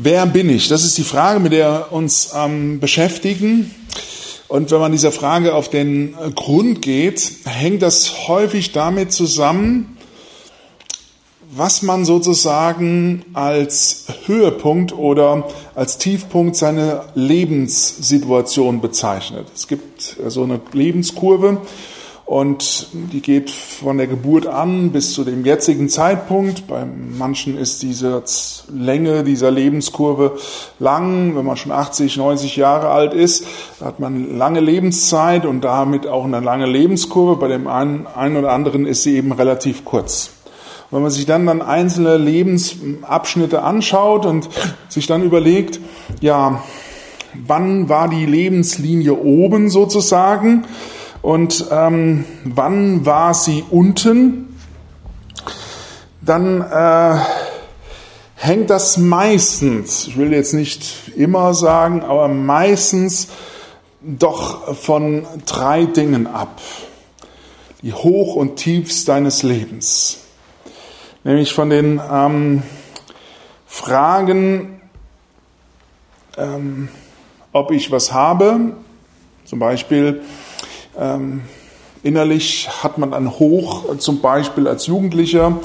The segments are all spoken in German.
Wer bin ich? Das ist die Frage, mit der wir uns ähm, beschäftigen. Und wenn man dieser Frage auf den Grund geht, hängt das häufig damit zusammen, was man sozusagen als Höhepunkt oder als Tiefpunkt seiner Lebenssituation bezeichnet. Es gibt so eine Lebenskurve und die geht von der Geburt an bis zu dem jetzigen Zeitpunkt. Bei manchen ist diese Länge dieser Lebenskurve lang. Wenn man schon 80, 90 Jahre alt ist, hat man lange Lebenszeit und damit auch eine lange Lebenskurve. Bei dem einen, einen oder anderen ist sie eben relativ kurz. Wenn man sich dann dann einzelne Lebensabschnitte anschaut und sich dann überlegt, ja, wann war die Lebenslinie oben sozusagen? Und ähm, wann war sie unten? Dann äh, hängt das meistens, ich will jetzt nicht immer sagen, aber meistens doch von drei Dingen ab. Die Hoch und Tiefs deines Lebens. Nämlich von den ähm, Fragen, ähm, ob ich was habe, zum Beispiel, ähm, innerlich hat man ein Hoch, zum Beispiel als Jugendlicher,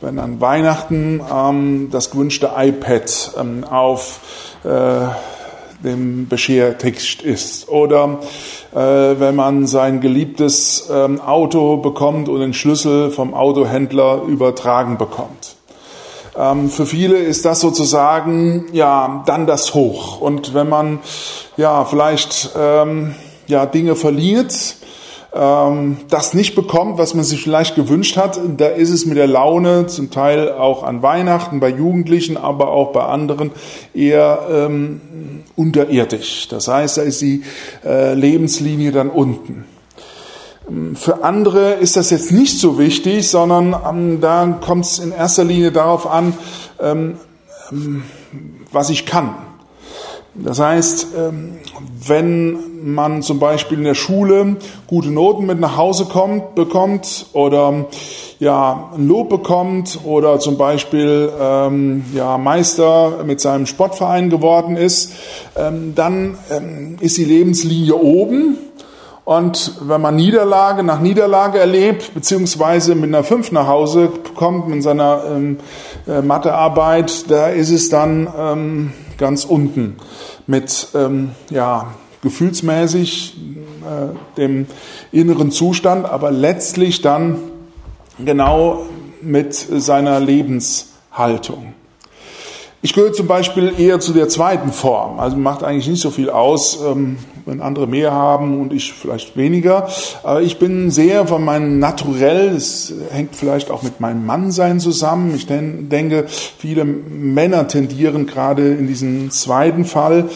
wenn an Weihnachten ähm, das gewünschte iPad ähm, auf äh, dem Beschertext ist. Oder äh, wenn man sein geliebtes ähm, Auto bekommt und den Schlüssel vom Autohändler übertragen bekommt. Ähm, für viele ist das sozusagen ja dann das Hoch. Und wenn man ja vielleicht ähm, ja, Dinge verliert, ähm, das nicht bekommt, was man sich vielleicht gewünscht hat, da ist es mit der Laune zum Teil auch an Weihnachten bei Jugendlichen, aber auch bei anderen eher ähm, unterirdisch. Das heißt, da ist die äh, Lebenslinie dann unten. Für andere ist das jetzt nicht so wichtig, sondern ähm, da kommt es in erster Linie darauf an, ähm, ähm was ich kann. Das heißt, ähm, wenn man zum Beispiel in der Schule gute Noten mit nach Hause kommt, bekommt oder ja, ein Lob bekommt oder zum Beispiel ähm, ja, Meister mit seinem Sportverein geworden ist, ähm, dann ähm, ist die Lebenslinie oben. Und wenn man Niederlage nach Niederlage erlebt, beziehungsweise mit einer 5 nach Hause kommt mit seiner ähm, äh, Mathearbeit, da ist es dann ähm, ganz unten mit ähm, ja, gefühlsmäßig äh, dem inneren Zustand, aber letztlich dann genau mit seiner Lebenshaltung. Ich gehöre zum Beispiel eher zu der zweiten Form. Also macht eigentlich nicht so viel aus, ähm, wenn andere mehr haben und ich vielleicht weniger. Aber ich bin sehr von meinem Naturell, das hängt vielleicht auch mit meinem Mannsein zusammen. Ich denke, viele Männer tendieren gerade in diesem zweiten Fall.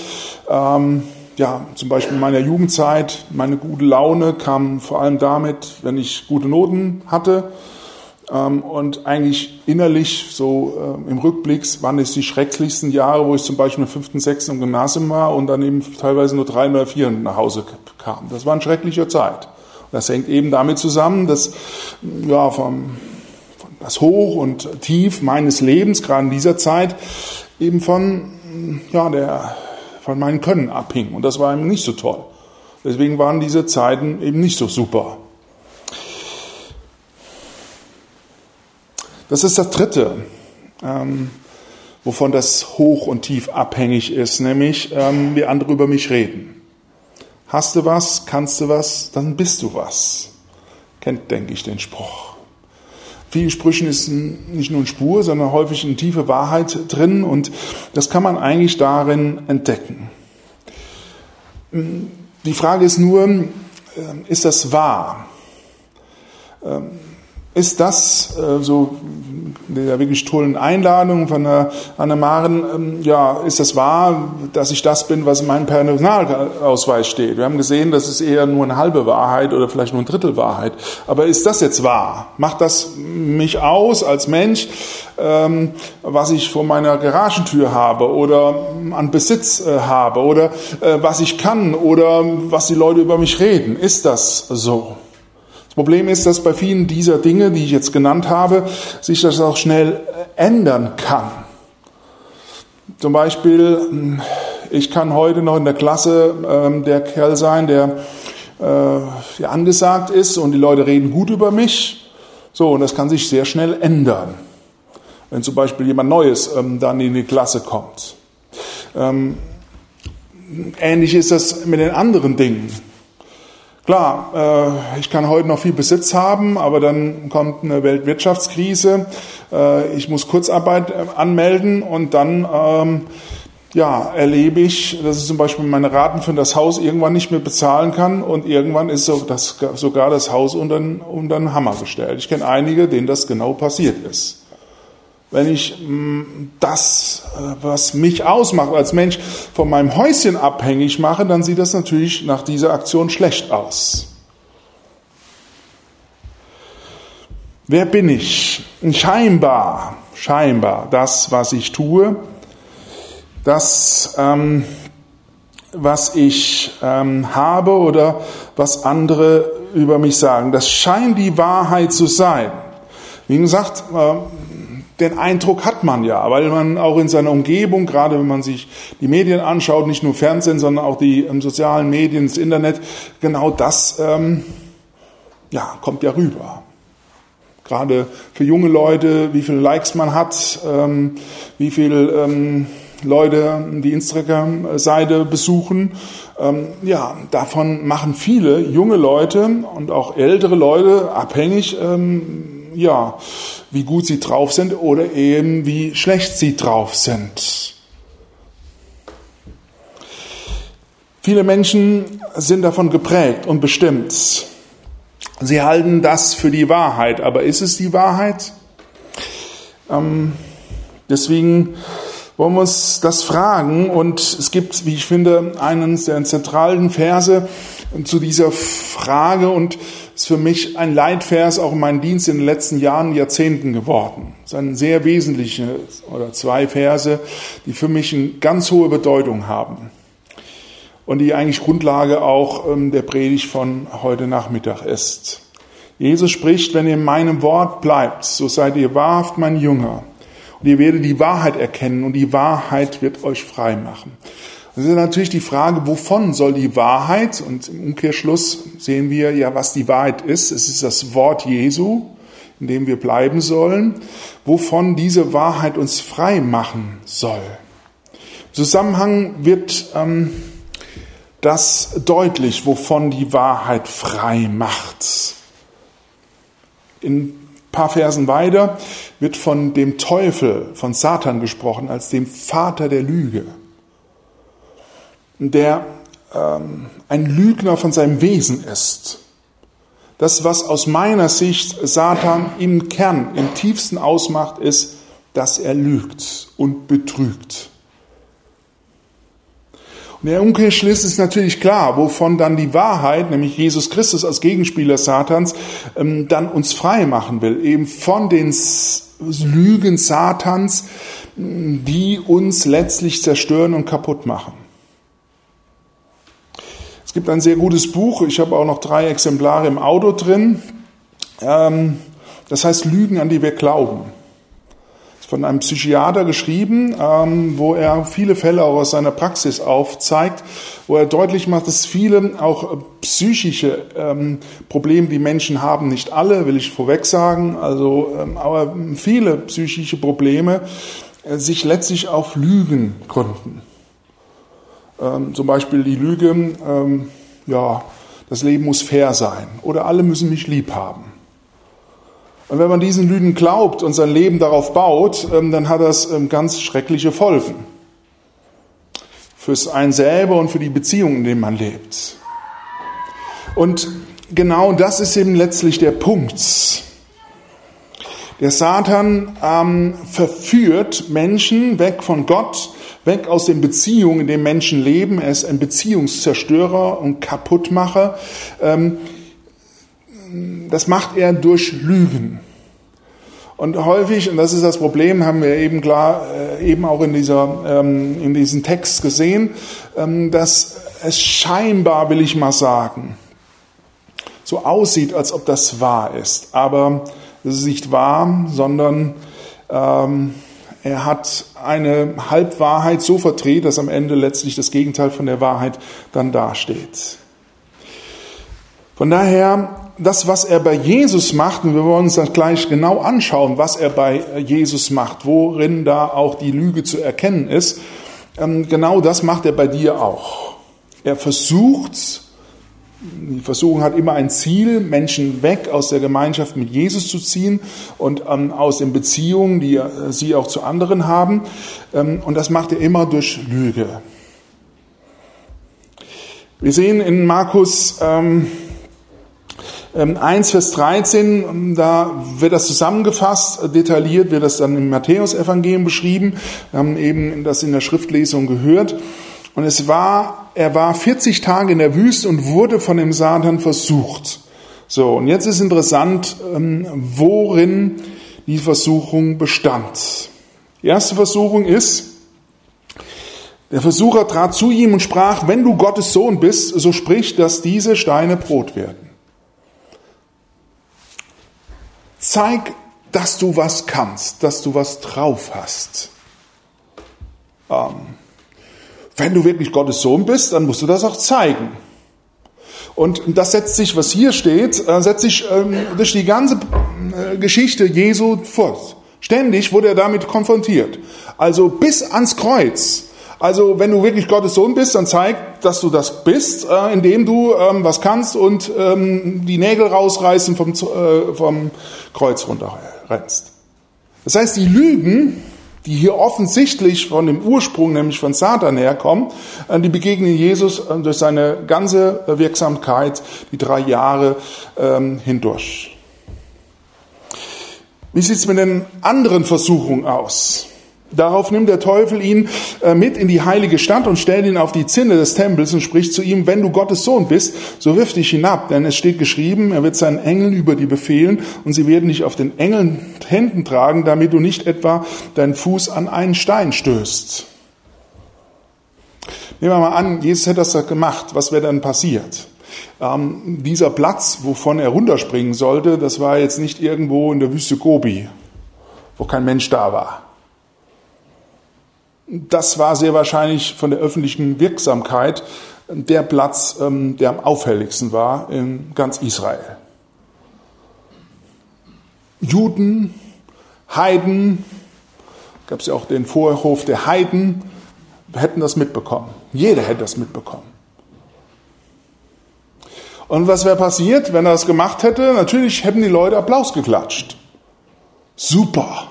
Ähm, ja, zum Beispiel in meiner Jugendzeit, meine gute Laune kam vor allem damit, wenn ich gute Noten hatte und eigentlich innerlich, so äh, im Rückblick, waren es die schrecklichsten Jahre, wo ich zum Beispiel im fünften, sechsten im Gymnasium war und dann eben teilweise nur drei oder vier nach Hause kam. Das war eine schreckliche Zeit. Das hängt eben damit zusammen, dass ja, vom, das Hoch und Tief meines Lebens, gerade in dieser Zeit, eben von, ja, der, von meinen Können abhing. Und das war eben nicht so toll. Deswegen waren diese Zeiten eben nicht so super. Das ist das Dritte, ähm, wovon das hoch und tief abhängig ist, nämlich ähm, wie andere über mich reden. Hast du was, kannst du was, dann bist du was. Kennt, denke ich, den Spruch. Vielen Sprüchen ist nicht nur eine Spur, sondern häufig eine tiefe Wahrheit drin und das kann man eigentlich darin entdecken. Die Frage ist nur, ähm, ist das wahr? Ähm, ist das äh, so der wirklich tollen Einladung von der Anne-Maren, ähm, ja, ist das wahr, dass ich das bin, was in meinem Personalausweis steht? Wir haben gesehen, das ist eher nur eine halbe Wahrheit oder vielleicht nur ein Drittel Wahrheit. Aber ist das jetzt wahr? Macht das mich aus als Mensch, ähm, was ich vor meiner Garagentür habe oder an Besitz äh, habe oder äh, was ich kann oder was die Leute über mich reden? Ist das so? Das Problem ist, dass bei vielen dieser Dinge, die ich jetzt genannt habe, sich das auch schnell äh, ändern kann. Zum Beispiel, ich kann heute noch in der Klasse ähm, der Kerl sein, der, äh, angesagt ist und die Leute reden gut über mich. So, und das kann sich sehr schnell ändern, wenn zum Beispiel jemand Neues ähm, dann in die Klasse kommt. Ähm, ähnlich ist das mit den anderen Dingen. Klar, äh, ich kann heute noch viel Besitz haben, aber dann kommt eine Weltwirtschaftskrise. Äh, ich muss Kurzarbeit äh, anmelden und dann ähm, ja, erlebe ich, dass ich zum Beispiel meine Raten für das Haus irgendwann nicht mehr bezahlen kann und irgendwann ist so das, sogar das Haus unter, unter den Hammer gestellt. Ich kenne einige, denen das genau passiert ist. Wenn ich mm, das, äh, was mich ausmacht als Mensch, von meinem Häuschen abhängig mache, dann sieht das natürlich nach dieser Aktion schlecht aus. Wer bin ich? Scheinbar, scheinbar das, was ich tue, das, ähm, was ich ähm, habe oder was andere über mich sagen. Das scheint die Wahrheit zu sein. Wie gesagt, äh, den Eindruck hat man ja, weil man auch in seiner Umgebung, gerade wenn man sich die Medien anschaut, nicht nur Fernsehen, sondern auch die ähm, sozialen Medien, das Internet, genau das ähm, ja, kommt ja rüber. Gerade für junge Leute, wie viele Likes man hat, ähm, wie viele ähm, Leute die Instagram-Seite besuchen. Ähm, ja, davon machen viele junge Leute und auch ältere Leute abhängig, ähm, ja, wie gut sie drauf sind oder eben wie schlecht sie drauf sind. Viele Menschen sind davon geprägt und bestimmt. Sie halten das für die Wahrheit, aber ist es die Wahrheit? Ähm, deswegen wollen wir uns das fragen und es gibt, wie ich finde, einen der zentralen Verse zu dieser Frage und ist für mich ein Leitvers auch in meinem Dienst in den letzten Jahren, Jahrzehnten geworden. Es sind sehr wesentliche oder zwei Verse, die für mich eine ganz hohe Bedeutung haben und die eigentlich Grundlage auch ähm, der Predigt von heute Nachmittag ist. Jesus spricht, wenn ihr in meinem Wort bleibt, so seid ihr wahrhaft mein Jünger. Und ihr werdet die Wahrheit erkennen und die Wahrheit wird euch frei machen. Das ist natürlich die Frage, wovon soll die Wahrheit, und im Umkehrschluss sehen wir ja, was die Wahrheit ist. Es ist das Wort Jesu, in dem wir bleiben sollen, wovon diese Wahrheit uns frei machen soll. Im Zusammenhang wird ähm, das deutlich, wovon die Wahrheit frei macht. In ein paar Versen weiter wird von dem Teufel, von Satan gesprochen, als dem Vater der Lüge der ähm, ein Lügner von seinem Wesen ist. Das, was aus meiner Sicht Satan im Kern, im tiefsten ausmacht, ist, dass er lügt und betrügt. Und der Umkehrschluss ist natürlich klar, wovon dann die Wahrheit, nämlich Jesus Christus als Gegenspieler Satans, ähm, dann uns frei machen will. Eben von den Lügen Satans, die uns letztlich zerstören und kaputt machen. Es gibt ein sehr gutes Buch, ich habe auch noch drei Exemplare im Auto drin. Ähm, das heißt Lügen, an die wir glauben. Das ist von einem Psychiater geschrieben, ähm, wo er viele Fälle auch aus seiner Praxis aufzeigt, wo er deutlich macht, dass viele auch psychische ähm, Probleme, die Menschen haben, nicht alle, will ich vorweg sagen, also, aber viele psychische Probleme äh, sich letztlich auf Lügen gründen. Ähm, zum Beispiel die Lüge, ähm, ja, das Leben muss fair sein oder alle müssen mich lieb haben. Und wenn man diesen Lügen glaubt und sein Leben darauf baut, ähm, dann hat das ähm, ganz schreckliche Folgen. Fürs einen selber und für die Beziehungen, in denen man lebt. Und genau das ist eben letztlich der Punkt. Der Satan ähm, verführt Menschen weg von Gott weg aus den Beziehungen, in denen Menschen leben. Er ist ein Beziehungszerstörer und Kaputtmacher. Ähm, das macht er durch Lügen. Und häufig, und das ist das Problem, haben wir eben klar, äh, eben auch in dieser, ähm, in diesem Text gesehen, ähm, dass es scheinbar, will ich mal sagen, so aussieht, als ob das wahr ist. Aber es ist nicht wahr, sondern er hat eine Halbwahrheit so verdreht, dass am Ende letztlich das Gegenteil von der Wahrheit dann dasteht. Von daher, das, was er bei Jesus macht, und wir wollen uns das gleich genau anschauen, was er bei Jesus macht, worin da auch die Lüge zu erkennen ist, ähm, genau das macht er bei dir auch. Er versucht, die Versuchung hat immer ein Ziel, Menschen weg aus der Gemeinschaft mit Jesus zu ziehen und ähm, aus den Beziehungen, die äh, sie auch zu anderen haben. Ähm, und das macht er immer durch Lüge. Wir sehen in Markus ähm, 1, ähm, Vers 13, ähm, da wird das zusammengefasst, detailliert wird das dann im Matthäusevangelium beschrieben. Wir haben eben das in der Schriftlesung gehört. Und es war, er war 40 Tage in der Wüste und wurde von dem Satan versucht. So, und jetzt ist interessant, ähm, worin die Versuchung bestand. Die erste Versuchung ist, der Versucher trat zu ihm und sprach, wenn du Gottes Sohn bist, so sprich, dass diese Steine Brot werden. Zeig, dass du was kannst, dass du was drauf hast. Ähm, wenn du wirklich Gottes Sohn bist, dann musst du das auch zeigen. Und das setzt sich, was hier steht, äh, setzt sich ähm, durch die ganze äh, Geschichte Jesu fort. Ständig wurde er damit konfrontiert. Also bis ans Kreuz. Also wenn du wirklich Gottes Sohn bist, dann zeig, dass du das bist, äh, indem du ähm, was kannst und ähm, die Nägel rausreißen vom, vom Kreuz runterrennst. Das heißt, die Lügen die hier offensichtlich von dem Ursprung, nämlich von Satan herkommen, äh, die begegnen Jesus äh, durch seine ganze Wirksamkeit, die drei Jahre ähm, hindurch. Wie sieht es mit den anderen Versuchungen aus? Darauf nimmt der Teufel ihn äh, mit in die heilige Stadt und stellt ihn auf die Zinne des Tempels und spricht zu ihm, wenn du Gottes Sohn bist, so wirf dich hinab, denn es steht geschrieben, er wird seinen Engeln über dir befehlen und sie werden dich auf den Engeln Händen tragen, damit du nicht etwa deinen Fuß an einen Stein stößt. Nehmen wir mal an, Jesus hätte das gemacht, was wäre dann passiert? Ähm, dieser Platz, wovon er runterspringen sollte, das war jetzt nicht irgendwo in der Wüste Gobi, wo kein Mensch da war das war sehr wahrscheinlich von der öffentlichen Wirksamkeit der Platz, ähm, der am auffälligsten war in ganz Israel. Juden, Heiden, gab es ja auch den Vorhof der Heiden, hätten das mitbekommen. Jeder hätte das mitbekommen. Und was wäre passiert, wenn er das gemacht hätte? Natürlich hätten die Leute Applaus geklatscht. Super.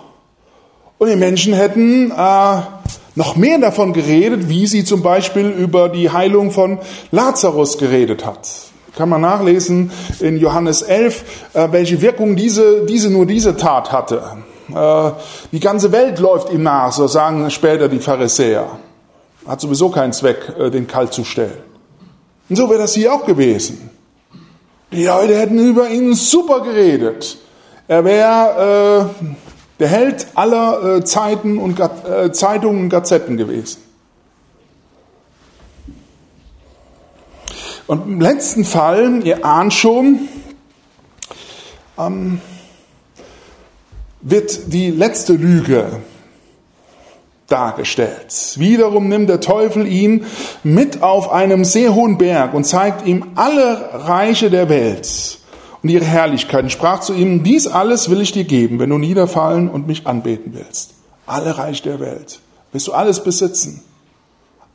Und die Menschen hätten äh, noch mehr davon geredet, wie sie zum Beispiel über die Heilung von Lazarus geredet hat. Kann man nachlesen in Johannes 11, äh, welche Wirkung diese, diese nur diese Tat hatte. Äh, die ganze Welt läuft ihm nach, so sagen später die Pharisäer. Hat sowieso keinen Zweck, äh, den kalt zu stellen. Und so wäre das hier auch gewesen. Die Leute hätten über ihn super geredet. Er wäre der Held aller äh, Zeiten und äh, Zeitungen und Gazetten gewesen. Und im letzten Fall, ihr ahnt schon, ähm, wird die letzte Lüge dargestellt. Wiederum nimmt der Teufel ihn mit auf einem sehr hohen Berg und zeigt ihm alle Reiche der Welt und ihre Herrlichkeit und sprach zu ihm, dies alles will ich dir geben, wenn du niederfallen und mich anbeten willst. Alle Reich der Welt. Willst du alles besitzen?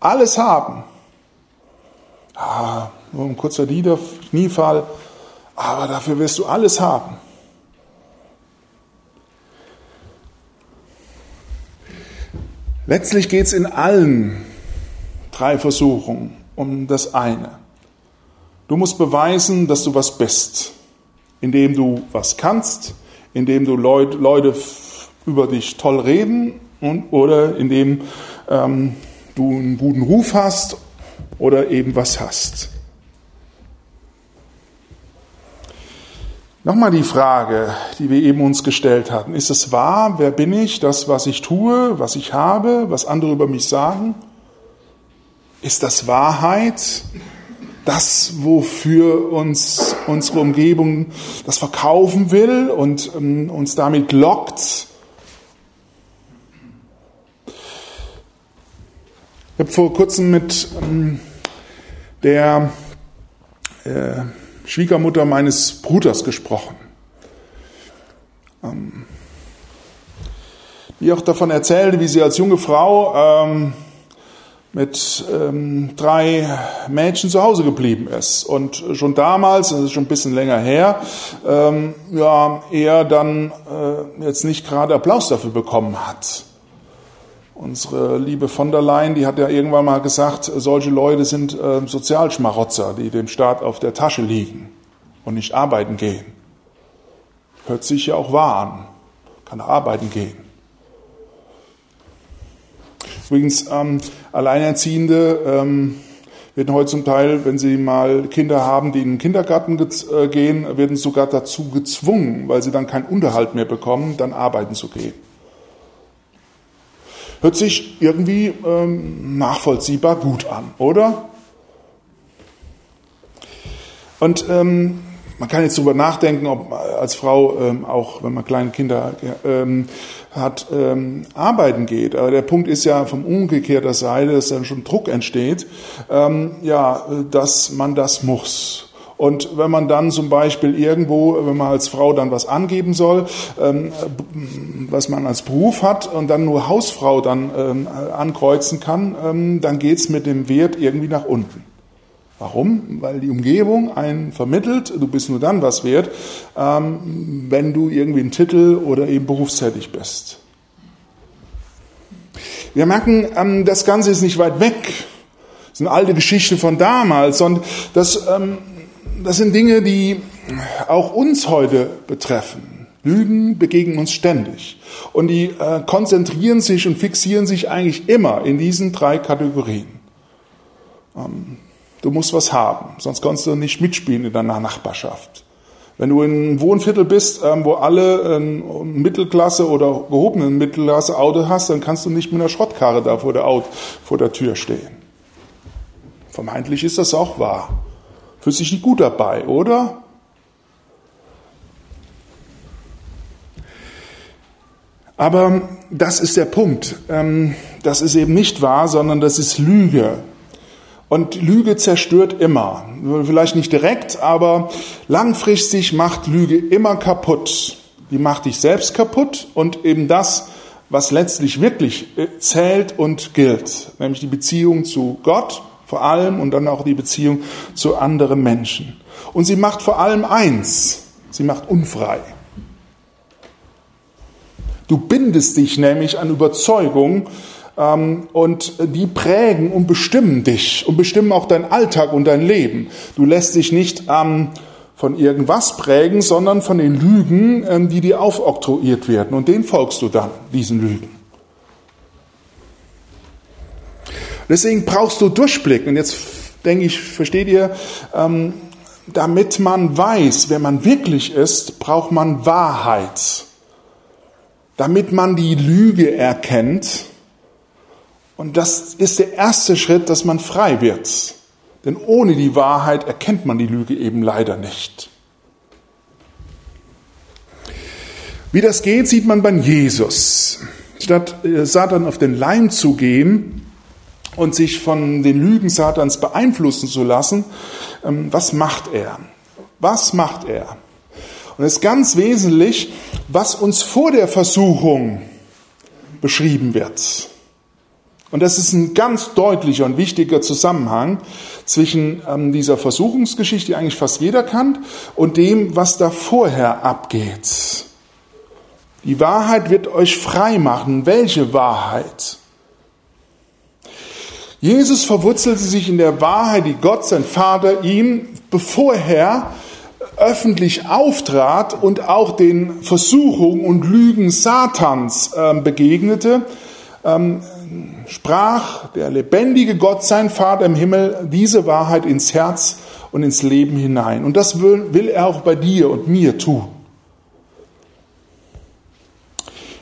Alles haben? Ah, nur ein kurzer Kniefall, aber dafür wirst du alles haben. Letztlich geht es in allen drei Versuchungen um das eine. Du musst beweisen, dass du was bist indem du was kannst, indem du Leut, Leute über dich toll reden und, oder indem ähm, du einen guten Ruf hast oder eben was hast. Nochmal die Frage, die wir eben uns gestellt hatten. Ist es wahr? Wer bin ich? Das, was ich tue, was ich habe, was andere über mich sagen? Ist das Wahrheit? Das, wofür uns unsere Umgebung das verkaufen will und ähm, uns damit lockt. Ich habe vor kurzem mit ähm, der äh, Schwiegermutter meines Bruders gesprochen. Ähm, die auch davon erzählte, wie sie als junge Frau ähm, mit ähm, drei Mädchen zu Hause geblieben ist. Und schon damals, das ist schon ein bisschen länger her, ähm, ja, er dann äh, jetzt nicht gerade Applaus dafür bekommen hat. Unsere liebe von der Leyen, die hat ja irgendwann mal gesagt, solche Leute sind äh, Sozialschmarotzer, die dem Staat auf der Tasche liegen und nicht arbeiten gehen. Hört sich ja auch wahr an. Kann arbeiten gehen. Übrigens, ähm, Alleinerziehende ähm, werden heute zum Teil, wenn sie mal Kinder haben, die in den Kindergarten äh, gehen, werden sogar dazu gezwungen, weil sie dann keinen Unterhalt mehr bekommen, dann arbeiten zu gehen. Hört sich irgendwie ähm, nachvollziehbar gut an, oder? Und ähm, man kann jetzt darüber nachdenken, ob als Frau ähm, auch, wenn man kleine Kinder ähm, hat, ähm, arbeiten geht. Aber der Punkt ist ja vom umgekehrter Seite, dass dann schon Druck entsteht, ähm, ja, dass man das muss. Und wenn man dann zum Beispiel irgendwo, wenn man als Frau dann was angeben soll, ähm, was man als Beruf hat und dann nur Hausfrau dann ähm, ankreuzen kann, ähm, dann geht's mit dem Wert irgendwie nach unten. Warum? Weil die Umgebung einen vermittelt, du bist nur dann was wert, ähm, wenn du irgendwie einen Titel oder eben berufstätig bist. Wir merken, ähm, das Ganze ist nicht weit weg. Das eine alte Geschichte von damals. Und das ähm, das sind Dinge, die auch uns heute betreffen. Lügen begegnen uns ständig. Und die äh, konzentrieren sich und fixieren sich eigentlich immer in diesen drei Kategorien. Ähm, du musst was haben, sonst kannst du nicht mitspielen in deiner Nachbarschaft. Wenn du in einem Wohnviertel bist, ähm, wo alle ein Mittelklasse oder gehobenen Mittelklasse Auto hast, dann kannst du nicht mit einer Schrottkarre da vor der, Auto, vor der Tür stehen. Vermeintlich ist das auch wahr. Fühlt sich nicht gut dabei, oder? Aber das ist der Punkt. Ähm, das ist eben nicht wahr, sondern das ist Lüge. Und Lüge zerstört immer. Vielleicht nicht direkt, aber langfristig macht Lüge immer kaputt. Die macht dich selbst kaputt und eben das, was letztlich wirklich äh, zählt und gilt, nämlich die Beziehung zu Gott vor allem und dann auch die Beziehung zu anderen Menschen. Und sie macht vor allem eins, sie macht unfrei. Du bindest dich nämlich an Überzeugungen und die prägen und bestimmen dich und bestimmen auch deinen Alltag und dein Leben. Du lässt dich nicht ähm, von irgendwas prägen, sondern von den Lügen, ähm, die dir aufoktroyiert werden. Und denen folgst du dann, diesen Lügen. Deswegen brauchst du Durchblick. Und jetzt denke ich, versteht ihr, ähm, damit man weiß, wer man wirklich ist, braucht man Wahrheit. Damit man die Lüge erkennt. Und das ist der erste Schritt, dass man frei wird. Denn ohne die Wahrheit erkennt man die Lüge eben leider nicht. Wie das geht, sieht man bei Jesus. Statt äh, Satan auf den Leim zu gehen, und sich von den Lügen Satans beeinflussen zu lassen, ähm, was macht er? Was macht er? Und es ist ganz wesentlich, was uns vor der Versuchung beschrieben wird. Und das ist ein ganz deutlicher und wichtiger Zusammenhang zwischen ähm, dieser Versuchungsgeschichte, die eigentlich fast jeder kennt, und dem, was da vorher abgeht. Die Wahrheit wird euch frei machen. Welche Wahrheit? Jesus verwurzelte sich in der Wahrheit, die Gott, sein Vater, ihm, bevor er öffentlich auftrat und auch den Versuchungen und Lügen Satans äh, begegnete, ähm, sprach der lebendige Gott, sein Vater im Himmel, diese Wahrheit ins Herz und ins Leben hinein. Und das will, will er auch bei dir und mir tun.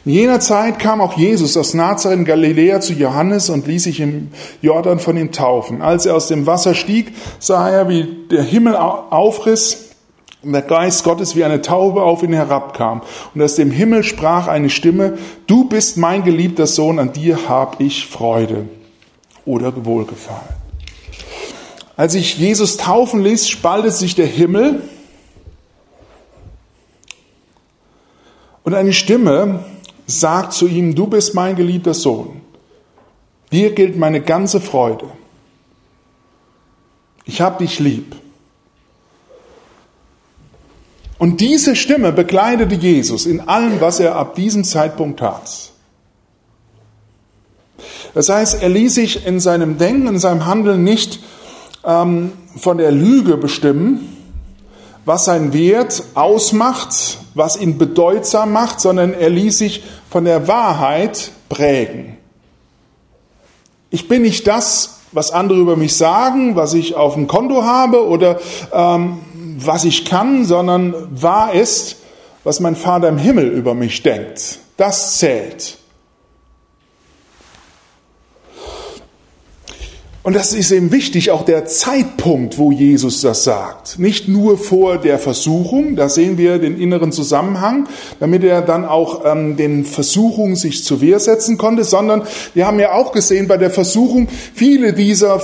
In jener Zeit kam auch Jesus aus Nazareth in Galiläa zu Johannes und ließ sich im Jordan von ihm taufen. Als er aus dem Wasser stieg, sah er, wie der Himmel aufriss und der Geist Gottes wie eine Taube auf ihn herabkam. Und aus dem Himmel sprach eine Stimme, du bist mein geliebter Sohn, an dir hab ich Freude. oder Wohlgefallen. Als sich Jesus taufen ließ, spaltet sich der Himmel und eine Stimme sagt zu ihm, du bist mein geliebter Sohn. Dir gilt meine ganze Freude. Ich habe dich lieb. Und diese Stimme begleitete Jesus in allem, was er ab diesem Zeitpunkt tat. Das heißt, er ließ sich in seinem Denken, in seinem Handeln nicht ähm, von der Lüge bestimmen, was sein Wert ausmacht, was ihn bedeutsam macht, sondern er ließ sich von der Wahrheit prägen. Ich bin nicht das, was andere über mich sagen, was ich auf dem Konto habe oder ähm, was ich kann, sondern wahr ist, was mein Vater im Himmel über mich denkt. Das zählt. Und das ist eben wichtig, auch der Zeitpunkt, wo Jesus das sagt. Nicht nur vor der Versuchung, da sehen wir den inneren Zusammenhang, damit er dann auch ähm, den Versuchungen sich zur Wehr setzen konnte, sondern wir haben ja auch gesehen bei der Versuchung, viele dieser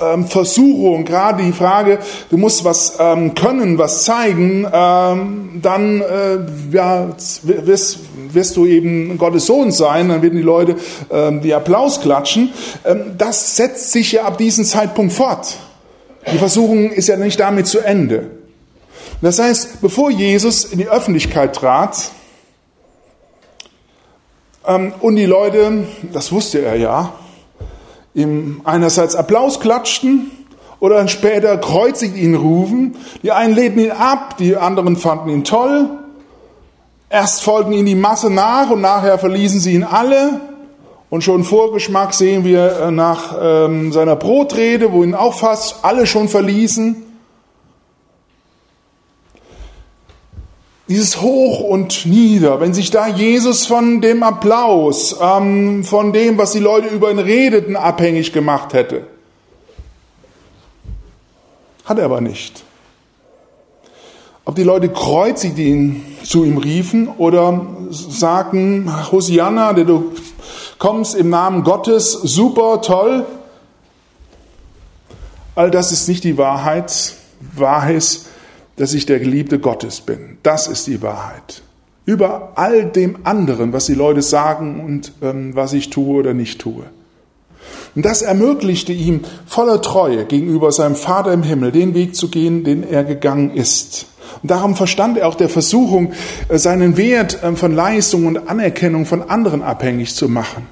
ähm, Versuchungen, gerade die Frage, du musst was ähm, können, was zeigen, ähm, dann äh, ja, wirst, wirst du eben Gottes Sohn sein, dann werden die Leute ähm, die Applaus klatschen. Ähm, das setzt sich ja ab diesem Zeitpunkt fort. Die Versuchung ist ja nicht damit zu Ende. Das heißt, bevor Jesus in die Öffentlichkeit trat ähm, und die Leute, das wusste er ja, ihm einerseits Applaus klatschten oder dann später kreuzigt ihn rufen. Die einen lehnten ihn ab, die anderen fanden ihn toll. Erst folgten ihm die Masse nach und nachher verließen sie ihn alle. Und schon Vorgeschmack sehen wir äh, nach ähm, seiner Brotrede, wo ihn auch fast alle schon verließen. Dieses Hoch und Nieder, wenn sich da Jesus von dem Applaus, ähm, von dem, was die Leute über ihn redeten, abhängig gemacht hätte. Hat er aber nicht. Ob die Leute kreuzigt ihn zu ihm riefen oder sagten, Hosianna, der du kommst im Namen Gottes, super, toll. All das ist nicht die Wahrheit. Wahrheit dass ich der Geliebte Gottes bin. Das ist die Wahrheit. Über all dem anderen, was die Leute sagen und ähm, was ich tue oder nicht tue. Und das ermöglichte ihm voller Treue gegenüber seinem Vater im Himmel den Weg zu gehen, den er gegangen ist. Und darum verstand er auch der Versuchung, äh, seinen Wert äh, von Leistung und Anerkennung von anderen abhängig zu machen.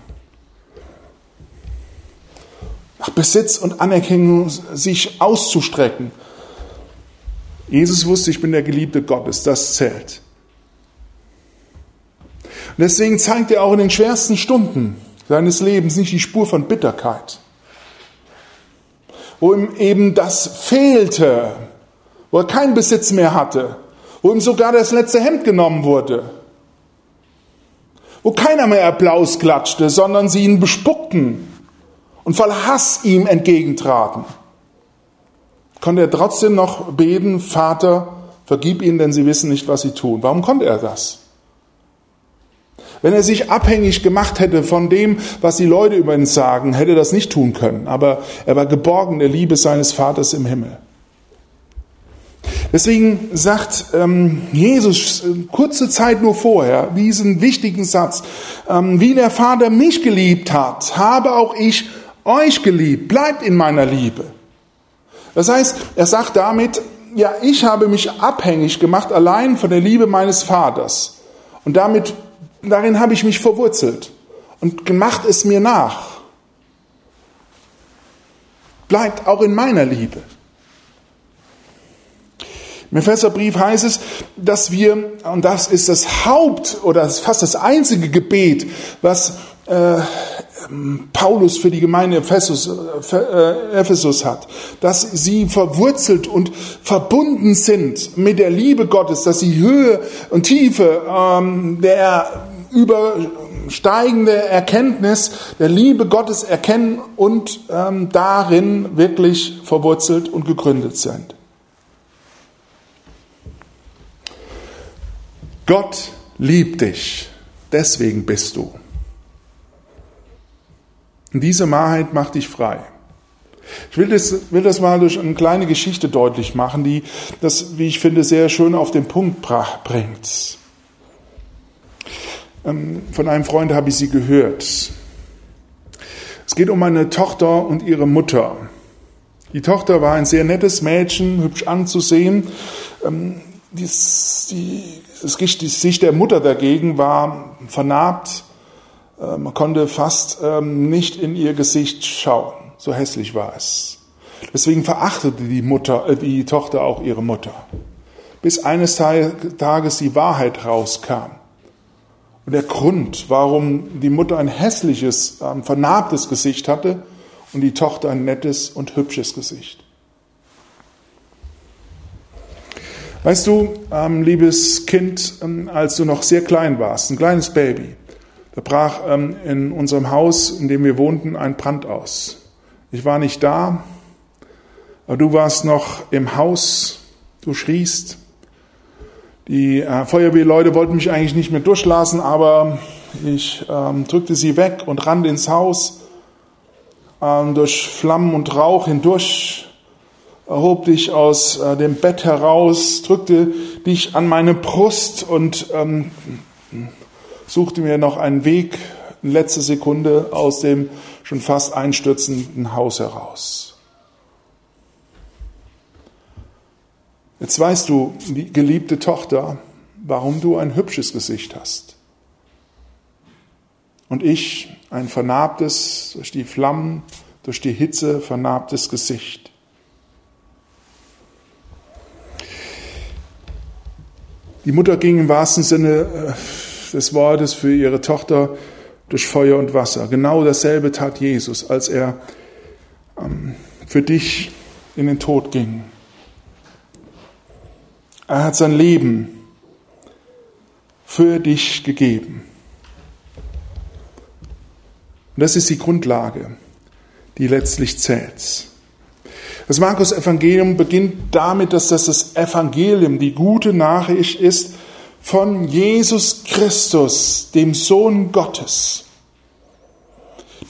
Nach Besitz und Anerkennung sich auszustrecken. Jesus wusste, ich bin der Geliebte Gottes, das zählt. Und deswegen zeigt er auch in den schwersten Stunden seines Lebens nicht die Spur von Bitterkeit, wo ihm eben das fehlte, wo er keinen Besitz mehr hatte, wo ihm sogar das letzte Hemd genommen wurde, wo keiner mehr Applaus klatschte, sondern sie ihn bespuckten und voll Hass ihm entgegentraten, konnte er trotzdem noch beten, Vater, vergib ihnen, denn sie wissen nicht, was sie tun. Warum konnte er das? Wenn er sich abhängig gemacht hätte von dem, was die Leute über ihn sagen, hätte er das nicht tun können. Aber er war geborgen der Liebe seines Vaters im Himmel. Deswegen sagt ähm, Jesus äh, kurze Zeit nur vorher diesen wichtigen Satz, ähm, wie der Vater mich geliebt hat, habe auch ich euch geliebt, bleibt in meiner Liebe. Das heißt, er sagt damit, ja, ich habe mich abhängig gemacht allein von der Liebe meines Vaters. Und damit, darin habe ich mich verwurzelt und gemacht es mir nach. Bleibt auch in meiner Liebe. Im Epheserbrief heißt es, dass wir, und das ist das Haupt oder fast das einzige Gebet, was äh, Paulus für die Gemeinde Ephesus, äh, Ephesus hat, dass sie verwurzelt und verbunden sind mit der Liebe Gottes, dass sie Höhe und Tiefe ähm, der übersteigende Erkenntnis der Liebe Gottes erkennen und ähm, darin wirklich verwurzelt und gegründet sind. Gott liebt dich, deswegen bist du. Und diese Wahrheit macht dich frei. Ich will das, will das mal durch eine kleine Geschichte deutlich machen, die das, wie ich finde, sehr schön auf den Punkt bringt. Ähm, von einem Freund habe ich sie gehört. Es geht um eine Tochter und ihre Mutter. Die Tochter war ein sehr nettes Mädchen, hübsch anzusehen. Dies, die, das Gesicht der Mutter dagegen war vernarbt. Äh, man konnte fast ähm, nicht in ihr Gesicht schauen. So hässlich war es. Deswegen verachtete die Mutter, äh, die Tochter auch ihre Mutter. Bis eines Tages die Wahrheit rauskam. Und der Grund, warum die Mutter ein hässliches, ähm, vernarbtes Gesicht hatte und die Tochter ein nettes und hübsches Gesicht. Weißt du, ähm, liebes Kind, ähm, als du noch sehr klein warst, ein kleines Baby, da brach ähm, in unserem Haus, in dem wir wohnten, ein Brand aus. Ich war nicht da, aber du warst noch im Haus, du schriest, die äh, Feuerwehrleute wollten mich eigentlich nicht mehr durchlassen, aber ich ähm, drückte sie weg und rannte ins Haus. Ähm, durch Flammen und Rauch hindurch erhob dich aus äh, dem Bett heraus, drückte dich an meine Brust und ähm, suchte mir noch einen Weg in letzter Sekunde aus dem schon fast einstürzenden Haus heraus. Jetzt weißt du, geliebte Tochter, warum du ein hübsches Gesicht hast. Und ich ein vernarbtes, durch die Flammen, durch die Hitze vernarbtes Gesicht. Die Mutter ging im wahrsten Sinne äh, des Wortes für ihre Tochter durch Feuer und Wasser. Genau dasselbe tat Jesus, als er ähm, für dich in den Tod ging. Er hat sein Leben für dich gegeben. Und das ist die Grundlage, die letztlich zählt. Das Markus-Evangelium beginnt damit, dass das das Evangelium, die gute Nachricht ist von Jesus Christus, dem Sohn Gottes.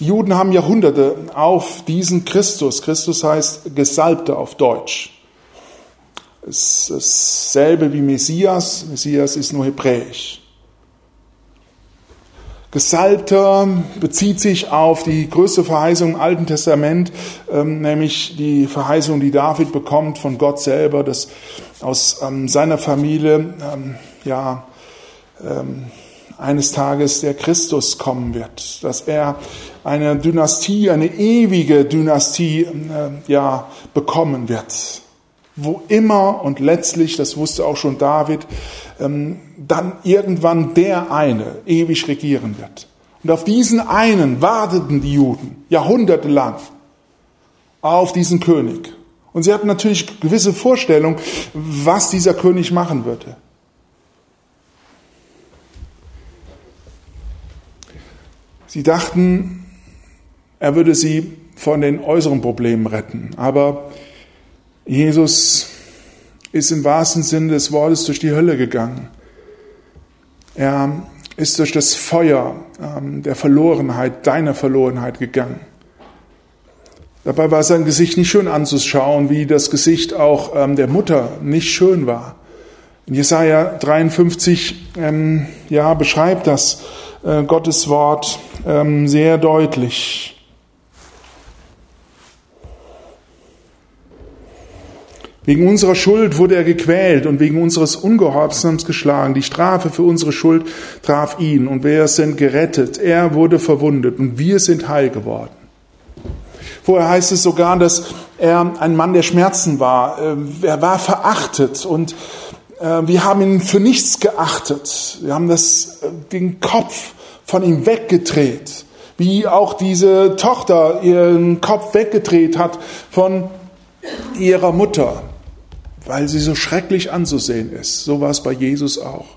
Die Juden haben Jahrhunderte auf diesen Christus, Christus heißt Gesalbter auf Deutsch, ist dasselbe wie Messias. Messias ist nur hebräisch. Gesalbter bezieht sich auf die größte Verheißung im Alten Testament, ähm, nämlich die Verheißung, die David bekommt von Gott selber, dass aus ähm, seiner Familie ähm, ja eines Tages der Christus kommen wird, dass er eine Dynastie, eine ewige Dynastie äh, ja bekommen wird wo immer und letztlich, das wusste auch schon David, ähm, dann irgendwann der eine ewig regieren wird. Und auf diesen einen warteten die Juden jahrhundertelang auf diesen König. Und sie hatten natürlich gewisse Vorstellung, was dieser König machen würde. Sie dachten, er würde sie von den äußeren Problemen retten. Aber Jesus ist im wahrsten Sinne des Wortes durch die Hölle gegangen. Er ist durch das Feuer ähm, der Verlorenheit, deiner Verlorenheit gegangen. Dabei war sein Gesicht nicht schön anzuschauen, wie das Gesicht auch ähm, der Mutter nicht schön war. In Jesaja 53 ähm, ja, beschreibt das äh, Gottes Wort sehr deutlich. Wegen unserer Schuld wurde er gequält und wegen unseres Ungehorsams geschlagen. Die Strafe für unsere Schuld traf ihn und wir sind gerettet. Er wurde verwundet und wir sind heil geworden. Vorher heißt es sogar, dass er ein Mann der Schmerzen war. Äh, er war verachtet und äh, wir haben ihn für nichts geachtet. Wir haben das, äh, den Kopf von ihm weggedreht. Wie auch diese Tochter ihren Kopf weggedreht hat von ihrer Mutter weil sie so schrecklich anzusehen ist. So war es bei Jesus auch.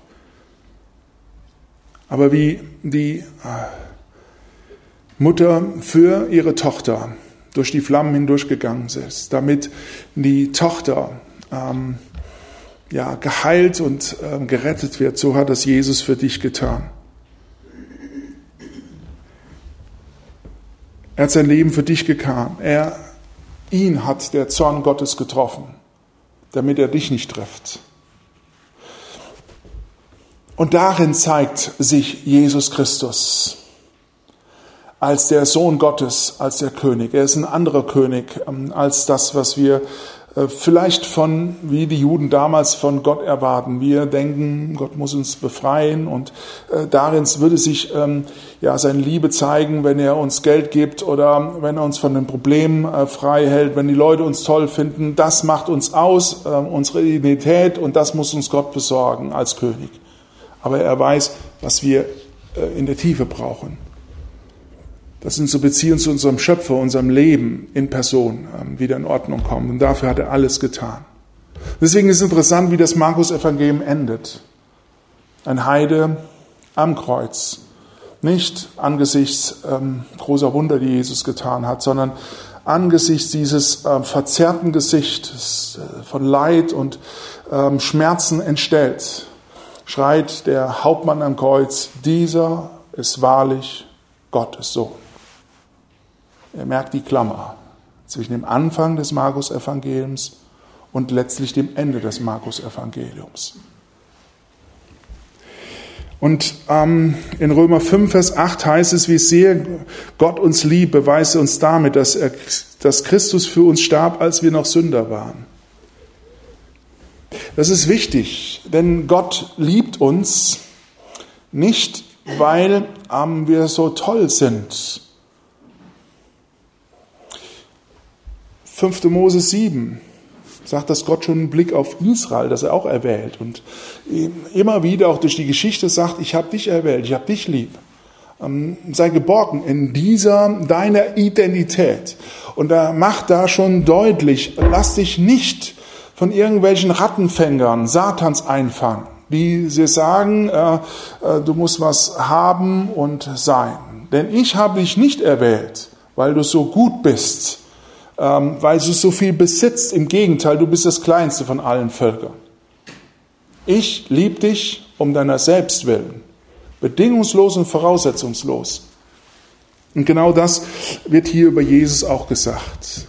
Aber wie die äh, Mutter für ihre Tochter durch die Flammen hindurchgegangen ist, damit die Tochter ähm, ja, geheilt und ähm, gerettet wird, so hat es Jesus für dich getan. Er hat sein Leben für dich getan. Er, ihn hat der Zorn Gottes getroffen, damit er dich nicht trifft. Und darin zeigt sich Jesus Christus als der Sohn Gottes, als der König. Er ist ein anderer König ähm, als das, was wir vielleicht von, wie die Juden damals von Gott erwarten. Wir denken, Gott muss uns befreien und äh, darin würde sich ähm, ja seine Liebe zeigen, wenn er uns Geld gibt oder wenn er uns von den Problemen äh, frei hält, wenn die Leute uns toll finden. Das macht uns aus, ähm, unsere Identität und das muss uns Gott besorgen als König. Aber er weiß, was wir in der Tiefe brauchen dass unsere Beziehung zu unserem Schöpfer, unserem Leben in Person ähm, wieder in Ordnung kommt. Und dafür hat er alles getan. Deswegen ist es interessant, wie das Markus-Evangelium endet. Ein Heide am Kreuz. Nicht angesichts ähm, großer Wunder, die Jesus getan hat, sondern angesichts dieses äh, verzerrten Gesichts äh, von Leid und ähm, Schmerzen entstellt, schreit der Hauptmann am Kreuz, dieser ist wahrlich Gottes Sohn. Er merkt die Klammer zwischen dem Anfang des Markus-Evangeliums und letztlich dem Ende des Markus-Evangeliums. Und ähm, in Römer 5, Vers 8 heißt es, wie sehr Gott uns liebt, beweist uns damit, dass, er, dass Christus für uns starb, als wir noch Sünder waren. Das ist wichtig, denn Gott liebt uns nicht, weil ähm, wir so toll sind 5. Mose 7 sagt das Gott schon einen Blick auf Israel, das er auch erwählt. Und immer wieder auch durch die Geschichte sagt, ich habe dich erwählt, ich habe dich lieb. Ähm, sei geborgen in dieser deiner Identität. Und er macht da schon deutlich, lass dich nicht von irgendwelchen Rattenfängern, Satans einfangen, die sie sagen, äh, äh, du musst was haben und sein. Denn ich habe dich nicht erwählt, weil du so gut bist, ähm, weil du so viel besitzt. Im Gegenteil, du bist das Kleinste von allen Völkern. Ich liebe dich um deiner selbst willen. Bedingungslos und voraussetzungslos. Und genau das wird hier über Jesus auch gesagt.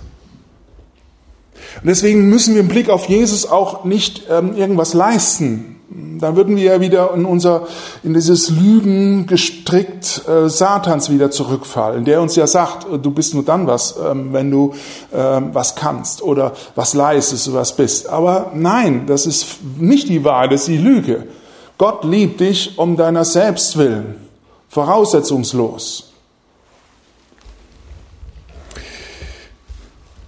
Und deswegen müssen wir im Blick auf Jesus auch nicht ähm, irgendwas leisten. Da würden wir ja wieder in unser, in dieses Lügen gestrickt äh, Satans wieder zurückfallen, der uns ja sagt, du bist nur dann was, ähm, wenn du ähm, was kannst oder was leistest was bist. Aber nein, das ist nicht die Wahrheit, das ist die Lüge. Gott liebt dich um deiner selbst willen, voraussetzungslos.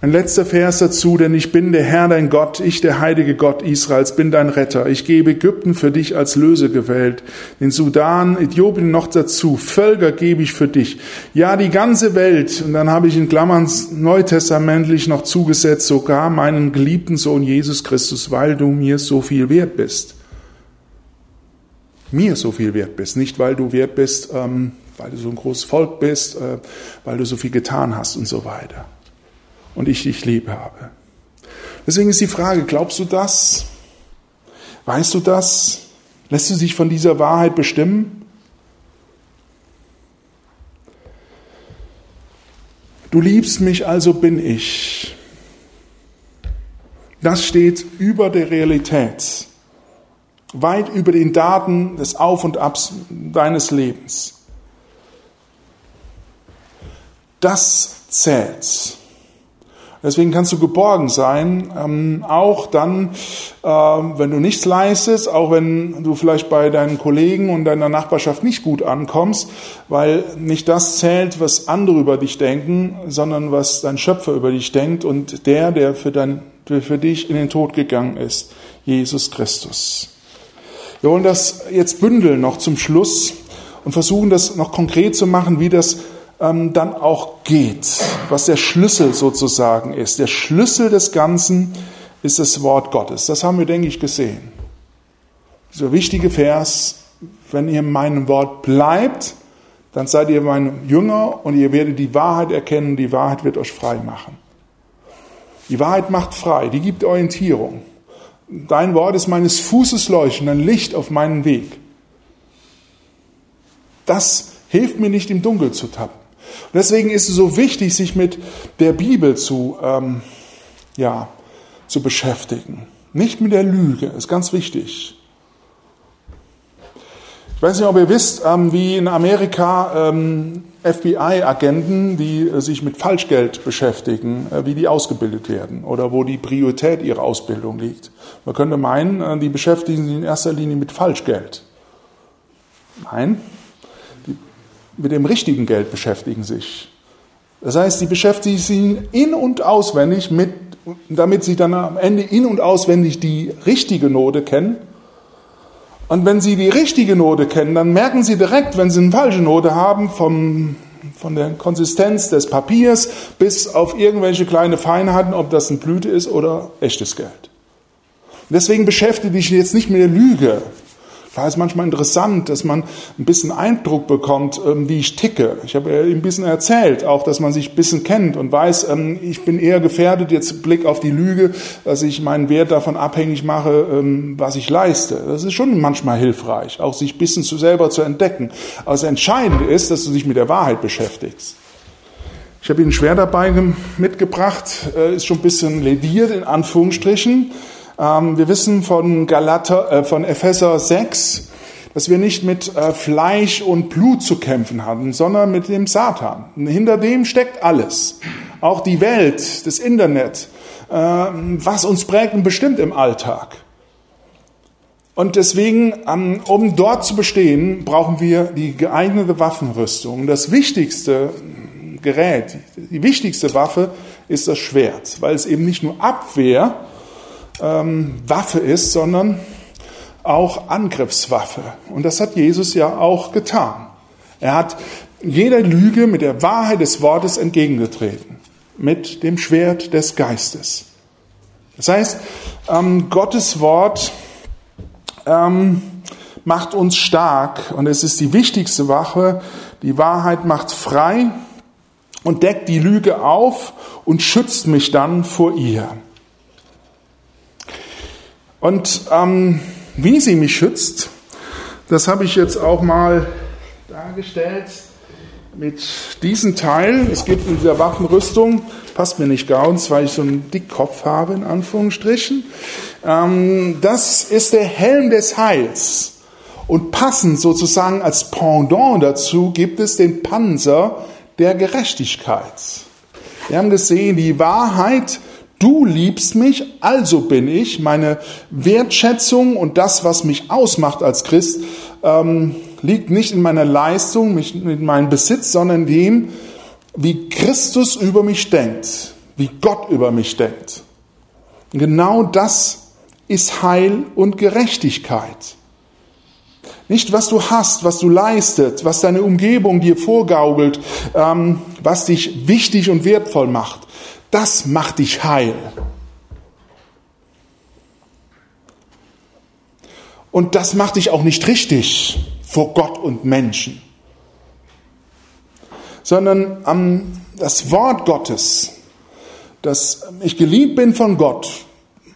Ein letzter Vers dazu, denn ich bin der Herr dein Gott, ich der heilige Gott Israels, bin dein Retter. Ich gebe Ägypten für dich als Lösegewalt, den Sudan, Äthiopien noch dazu, Völker gebe ich für dich. Ja, die ganze Welt, und dann habe ich in Klammern neutestamentlich noch zugesetzt, sogar meinen geliebten Sohn Jesus Christus, weil du mir so viel wert bist. Mir so viel wert bist, nicht weil du wert bist, ähm, weil du so ein großes Volk bist, äh, weil du so viel getan hast und so weiter und ich dich lieb habe. Deswegen ist die Frage, glaubst du das? Weißt du das? Lässt du dich von dieser Wahrheit bestimmen? Du liebst mich, also bin ich. Das steht über der Realität, weit über den Daten des Auf und Abs deines Lebens. Das zählt. Deswegen kannst du geborgen sein, ähm, auch dann, äh, wenn du nichts leistest, auch wenn du vielleicht bei deinen Kollegen und deiner Nachbarschaft nicht gut ankommst, weil nicht das zählt, was andere über dich denken, sondern was dein Schöpfer über dich denkt und der, der für, dein, für dich in den Tod gegangen ist, Jesus Christus. Wir wollen das jetzt bündeln noch zum Schluss und versuchen das noch konkret zu machen, wie das ähm, dann auch geht, was der Schlüssel sozusagen ist. Der Schlüssel des Ganzen ist das Wort Gottes. Das haben wir, denke ich, gesehen. Dieser wichtige Vers, wenn ihr in meinem Wort bleibt, dann seid ihr mein Jünger und ihr werdet die Wahrheit erkennen, die Wahrheit wird euch frei machen. Die Wahrheit macht frei, die gibt Orientierung. Dein Wort ist meines Fußes Leuchten, ein Licht auf meinen Weg. Das hilft mir nicht im Dunkel zu tappen. Und deswegen ist es so wichtig, sich mit der Bibel zu, ähm, ja, zu beschäftigen. Nicht mit der Lüge, ist ganz wichtig. Ich weiß nicht, ob ihr wisst, ähm, wie in Amerika ähm, FBI-Agenten, die äh, sich mit Falschgeld beschäftigen, äh, wie die ausgebildet werden oder wo die Priorität ihrer Ausbildung liegt. Man könnte meinen, äh, die beschäftigen sich in erster Linie mit Falschgeld. Nein, mit dem richtigen Geld beschäftigen sich. Das heißt, sie beschäftigen sich in und auswendig mit, damit sie dann am Ende in und auswendig die richtige Note kennen und wenn Sie die richtige Note kennen, dann merken Sie direkt, wenn Sie eine falsche Note haben, vom, von der Konsistenz des Papiers bis auf irgendwelche kleine Feinheiten, ob das eine Blüte ist oder echtes Geld. Deswegen beschäftige ich jetzt nicht mit der Lüge, Klar ist manchmal interessant, dass man ein bisschen Eindruck bekommt, ähm, wie ich ticke. Ich habe ein bisschen erzählt, auch, dass man sich ein bisschen kennt und weiß, ähm, ich bin eher gefährdet, jetzt Blick auf die Lüge, dass ich meinen Wert davon abhängig mache, ähm, was ich leiste. Das ist schon manchmal hilfreich, auch sich ein bisschen zu selber zu entdecken. Aber das Entscheidende ist, dass du dich mit der Wahrheit beschäftigst. Ich habe Ihnen schwer dabei mitgebracht, äh, ist schon ein bisschen lediert in Anführungsstrichen. Ähm, wir wissen von, Galater, äh, von Epheser 6, dass wir nicht mit äh, Fleisch und Blut zu kämpfen hatten, sondern mit dem Satan. Und hinter dem steckt alles. Auch die Welt, das Internet, äh, was uns prägt und bestimmt im Alltag. Und deswegen, ähm, um dort zu bestehen, brauchen wir die geeignete Waffenrüstung. Das wichtigste Gerät, die wichtigste Waffe ist das Schwert, weil es eben nicht nur Abwehr, ähm, Waffe ist, sondern auch Angriffswaffe. Und das hat Jesus ja auch getan. Er hat jeder Lüge mit der Wahrheit des Wortes entgegengetreten, mit dem Schwert des Geistes. Das heißt, ähm, Gottes Wort ähm, macht uns stark und es ist die wichtigste Waffe. Die Wahrheit macht frei und deckt die Lüge auf und schützt mich dann vor ihr. Und ähm, wie sie mich schützt, das habe ich jetzt auch mal dargestellt mit diesem Teil. Es gibt in dieser Waffenrüstung, passt mir nicht ganz, weil ich so einen Dickkopf habe, in Anführungsstrichen. Ähm, das ist der Helm des Heils. Und passend sozusagen als Pendant dazu gibt es den Panzer der Gerechtigkeit. Wir haben gesehen, die Wahrheit Du liebst mich, also bin ich. Meine Wertschätzung und das, was mich ausmacht als Christ, ähm, liegt nicht in meiner Leistung, nicht in meinem Besitz, sondern in dem, wie Christus über mich denkt, wie Gott über mich denkt. Genau das ist Heil und Gerechtigkeit. Nicht, was du hast, was du leistet, was deine Umgebung dir vorgaukelt, ähm, was dich wichtig und wertvoll macht, das macht dich heil. Und das macht dich auch nicht richtig vor Gott und Menschen, sondern ähm, das Wort Gottes, dass ich geliebt bin von Gott,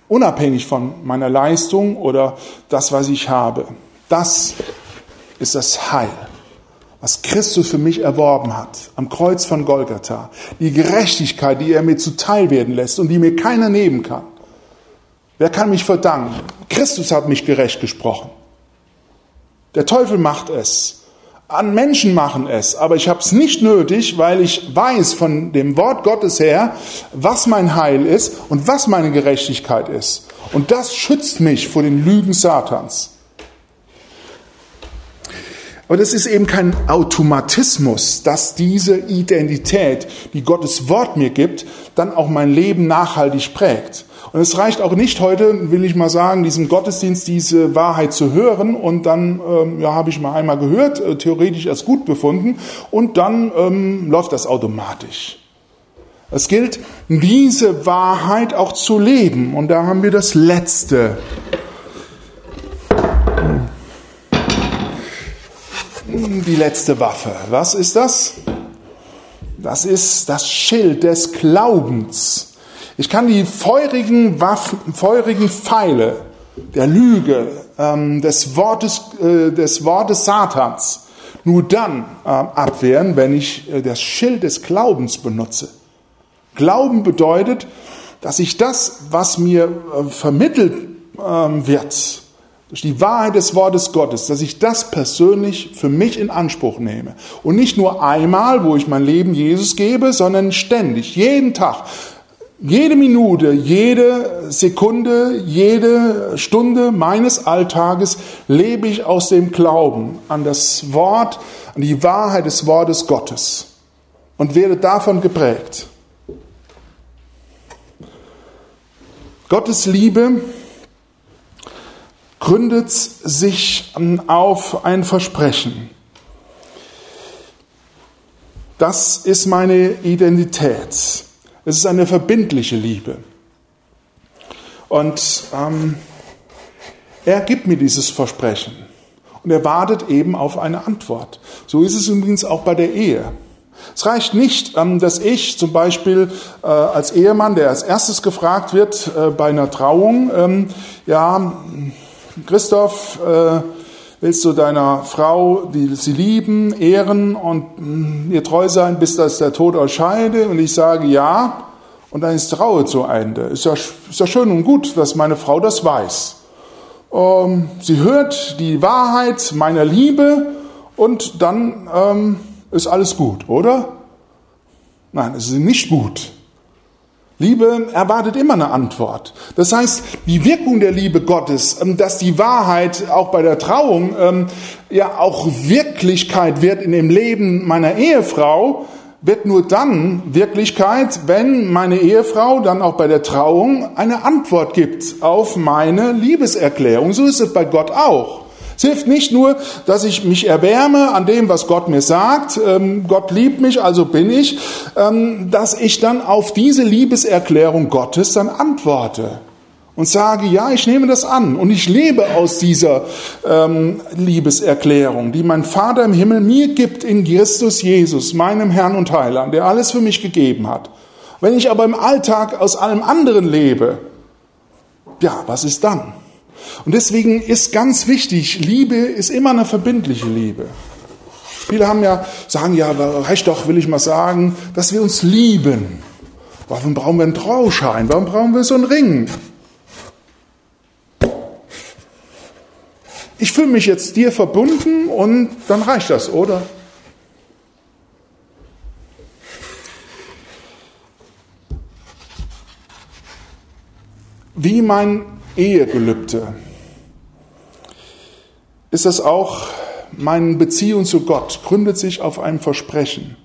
unabhängig von meiner Leistung oder das, was ich habe, das ist das Heil was Christus für mich erworben hat, am Kreuz von Golgatha, die Gerechtigkeit, die er mir zuteil werden lässt und die mir keiner nehmen kann. Wer kann mich verdanken? Christus hat mich gerecht gesprochen. Der Teufel macht es. An Menschen machen es, aber ich habe es nicht nötig, weil ich weiß von dem Wort Gottes her, was mein Heil ist und was meine Gerechtigkeit ist. Und das schützt mich vor den Lügen Satans. Aber das ist eben kein Automatismus, dass diese Identität, die Gottes Wort mir gibt, dann auch mein Leben nachhaltig prägt. Und es reicht auch nicht heute, will ich mal sagen, diesem Gottesdienst diese Wahrheit zu hören und dann, ähm, ja, habe ich mal einmal gehört, äh, theoretisch als gut befunden und dann ähm, läuft das automatisch. Es gilt, diese Wahrheit auch zu leben. Und da haben wir das Letzte, die letzte Waffe. Was ist das? Das ist das Schild des Glaubens. Ich kann die feurigen Waffen, feurigen Pfeile der Lüge, ähm, des, Wortes, äh, des Wortes Satans nur dann äh, abwehren, wenn ich äh, das Schild des Glaubens benutze. Glauben bedeutet, dass ich das, was mir äh, vermittelt ähm, wird, durch die Wahrheit des Wortes Gottes, dass ich das persönlich für mich in Anspruch nehme. Und nicht nur einmal, wo ich mein Leben Jesus gebe, sondern ständig, jeden Tag, jede Minute, jede Sekunde, jede Stunde meines Alltages lebe ich aus dem Glauben an das Wort, an die Wahrheit des Wortes Gottes und werde davon geprägt. Gottes Liebe gründet sich auf ein Versprechen. Das ist meine Identität. Es ist eine verbindliche Liebe. Und ähm, er gibt mir dieses Versprechen. Und er wartet eben auf eine Antwort. So ist es übrigens auch bei der Ehe. Es reicht nicht, ähm, dass ich zum Beispiel äh, als Ehemann, der als erstes gefragt wird äh, bei einer Trauung, ähm, ja, Christoph, äh, willst du deiner Frau, die sie lieben, ehren und mm, ihr treu sein, bis das der Tod euch scheide? Und ich sage ja, und dann ist Traue zu Ende. Ist ja, ist ja schön und gut, dass meine Frau das weiß. Ähm, sie hört die Wahrheit meiner Liebe und dann ähm, ist alles gut, oder? Nein, es ist nicht gut. Liebe erwartet immer eine Antwort. Das heißt, die Wirkung der Liebe Gottes, ähm, dass die Wahrheit auch bei der Trauung ähm, ja auch Wirklichkeit wird in dem Leben meiner Ehefrau, wird nur dann Wirklichkeit, wenn meine Ehefrau dann auch bei der Trauung eine Antwort gibt auf meine Liebeserklärung. So ist es bei Gott auch. Es hilft nicht nur, dass ich mich erwärme an dem, was Gott mir sagt, ähm, Gott liebt mich, also bin ich, ähm, dass ich dann auf diese Liebeserklärung Gottes dann antworte und sage, ja, ich nehme das an und ich lebe aus dieser ähm, Liebeserklärung, die mein Vater im Himmel mir gibt in Christus Jesus, meinem Herrn und Heiland, der alles für mich gegeben hat. Wenn ich aber im Alltag aus allem anderen lebe, ja, was ist dann? Und deswegen ist ganz wichtig, Liebe ist immer eine verbindliche Liebe. Viele haben ja, sagen ja, reicht doch, will ich mal sagen, dass wir uns lieben. Warum brauchen wir einen Trauschein? Warum brauchen wir so einen Ring? Ich fühle mich jetzt dir verbunden und dann reicht das, oder? Wie mein Ehegelübde ist das auch meine Beziehung zu Gott, gründet sich auf einem Versprechen,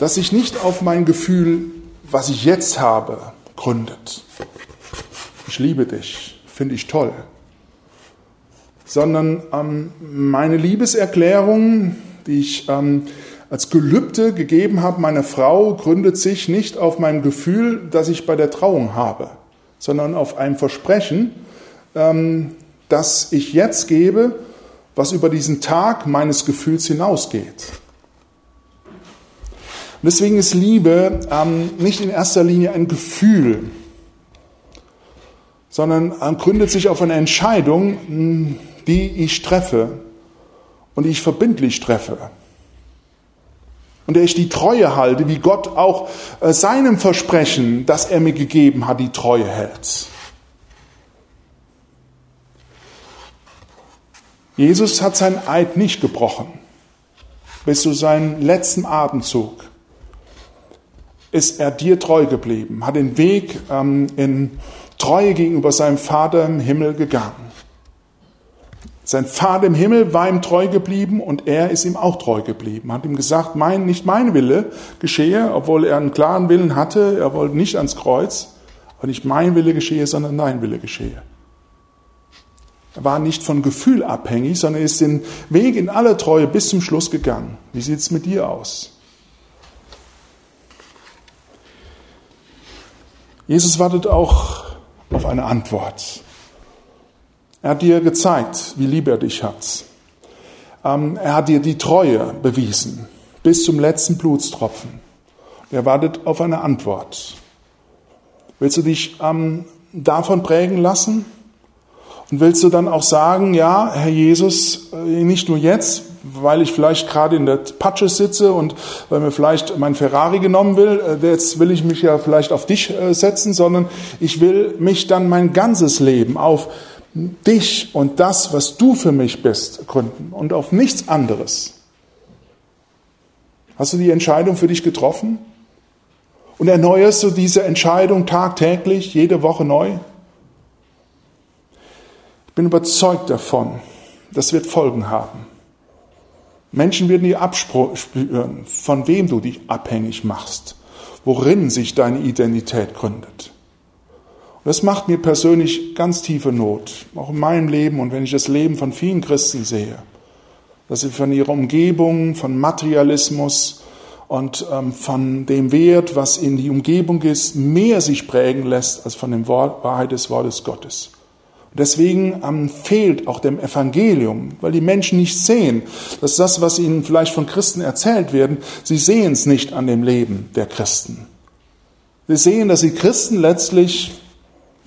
das sich nicht auf mein Gefühl, was ich jetzt habe, gründet. Ich liebe dich, finde ich toll. Sondern ähm, meine Liebeserklärung, die ich ähm, als Gelübde gegeben habe meiner Frau, gründet sich nicht auf meinem Gefühl, das ich bei der Trauung habe sondern auf einem Versprechen, ähm, das ich jetzt gebe, was über diesen Tag meines Gefühls hinausgeht. Und deswegen ist Liebe ähm, nicht in erster Linie ein Gefühl, sondern ähm, gründet sich auf eine Entscheidung, hm, die ich treffe und die ich verbindlich treffe und der ich die Treue halte, wie Gott auch äh, seinem Versprechen, das er mir gegeben hat, die Treue hält. Jesus hat sein Eid nicht gebrochen. Bis zu seinem letzten Atemzug ist er dir treu geblieben, hat den Weg ähm, in Treue gegenüber seinem Vater im Himmel gegangen. Sein Vater im Himmel war ihm treu geblieben und er ist ihm auch treu geblieben. Hat ihm gesagt, mein, nicht mein Wille geschehe, obwohl er einen klaren Willen hatte. Er wollte nicht ans Kreuz, aber nicht mein Wille geschehe, sondern dein Wille geschehe. Er war nicht von Gefühl abhängig, sondern ist den Weg in aller Treue bis zum Schluss gegangen. Wie sieht es mit dir aus? Jesus wartet auch auf eine Antwort. Er hat dir gezeigt, wie lieb er dich hat. Ähm, er hat dir die Treue bewiesen, bis zum letzten Blutstropfen. Er wartet auf eine Antwort. Willst du dich ähm, davon prägen lassen? Und willst du dann auch sagen, ja, Herr Jesus, äh, nicht nur jetzt, weil ich vielleicht gerade in der Patsche sitze und weil mir vielleicht mein Ferrari genommen will, äh, jetzt will ich mich ja vielleicht auf dich äh, setzen, sondern ich will mich dann mein ganzes Leben auf dich und das, was du für mich bist, gründen und auf nichts anderes. Hast du die Entscheidung für dich getroffen? Und erneuerst du diese Entscheidung tagtäglich, jede Woche neu? Ich bin überzeugt davon, das wird Folgen haben. Menschen werden dir abspüren, von wem du dich abhängig machst, worin sich deine Identität gründet. Und das macht mir persönlich ganz tiefe Not, auch in meinem Leben und wenn ich das Leben von vielen Christen sehe, dass sie von ihrer Umgebung, von Materialismus und ähm, von dem Wert, was in die Umgebung ist, mehr sich prägen lässt als von der Wahrheit des Wortes Gottes. Deswegen ähm, fehlt auch dem Evangelium, weil die Menschen nicht sehen, dass das, was ihnen vielleicht von Christen erzählt werden, sie sehen es nicht an dem Leben der Christen. Sie sehen, dass die Christen letztlich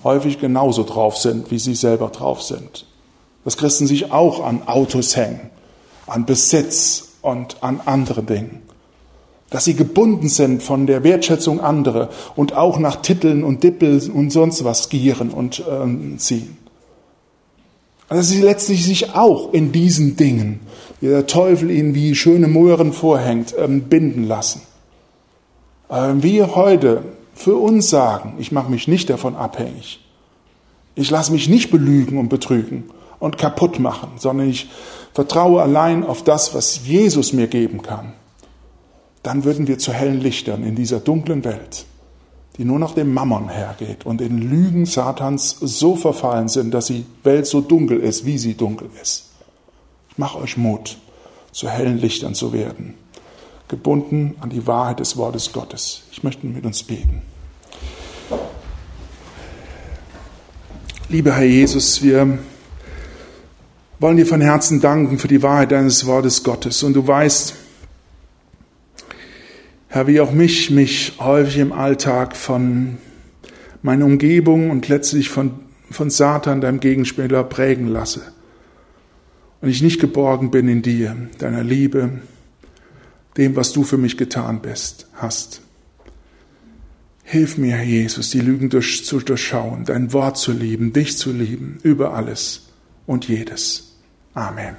häufig genauso drauf sind, wie sie selber drauf sind. Dass Christen sich auch an Autos hängen, an Besitz und an andere Dingen. Dass sie gebunden sind von der Wertschätzung anderer und auch nach Titeln und Dippeln und sonst was gieren und äh, ziehen. Also dass sie letztlich sich auch in diesen Dingen, die der Teufel ihnen wie schöne Möhren vorhängt, ähm, binden lassen. Ähm, wir heute für uns sagen, ich mache mich nicht davon abhängig. Ich lasse mich nicht belügen und betrügen und kaputt machen, sondern ich vertraue allein auf das, was Jesus mir geben kann. Dann würden wir zu hellen Lichtern in dieser dunklen Welt die nur nach dem Mammon hergeht und in Lügen Satans so verfallen sind, dass die Welt so dunkel ist, wie sie dunkel ist. Ich mache euch Mut, zu hellen Lichtern zu werden, gebunden an die Wahrheit des Wortes Gottes. Ich möchte mit uns beten. Lieber Herr Jesus, wir wollen dir von Herzen danken für die Wahrheit deines Wortes Gottes. Und du weißt, Herr, wie auch mich, mich häufig im Alltag von meiner Umgebung und letztlich von, von Satan, deinem Gegenspieler, prägen lasse. Und ich nicht geborgen bin in dir, deiner Liebe, dem, was du für mich getan bist, hast. Hilf mir, Herr Jesus, die Lügen durch, zu durchschauen, dein Wort zu lieben, dich zu lieben, über alles und jedes. Amen.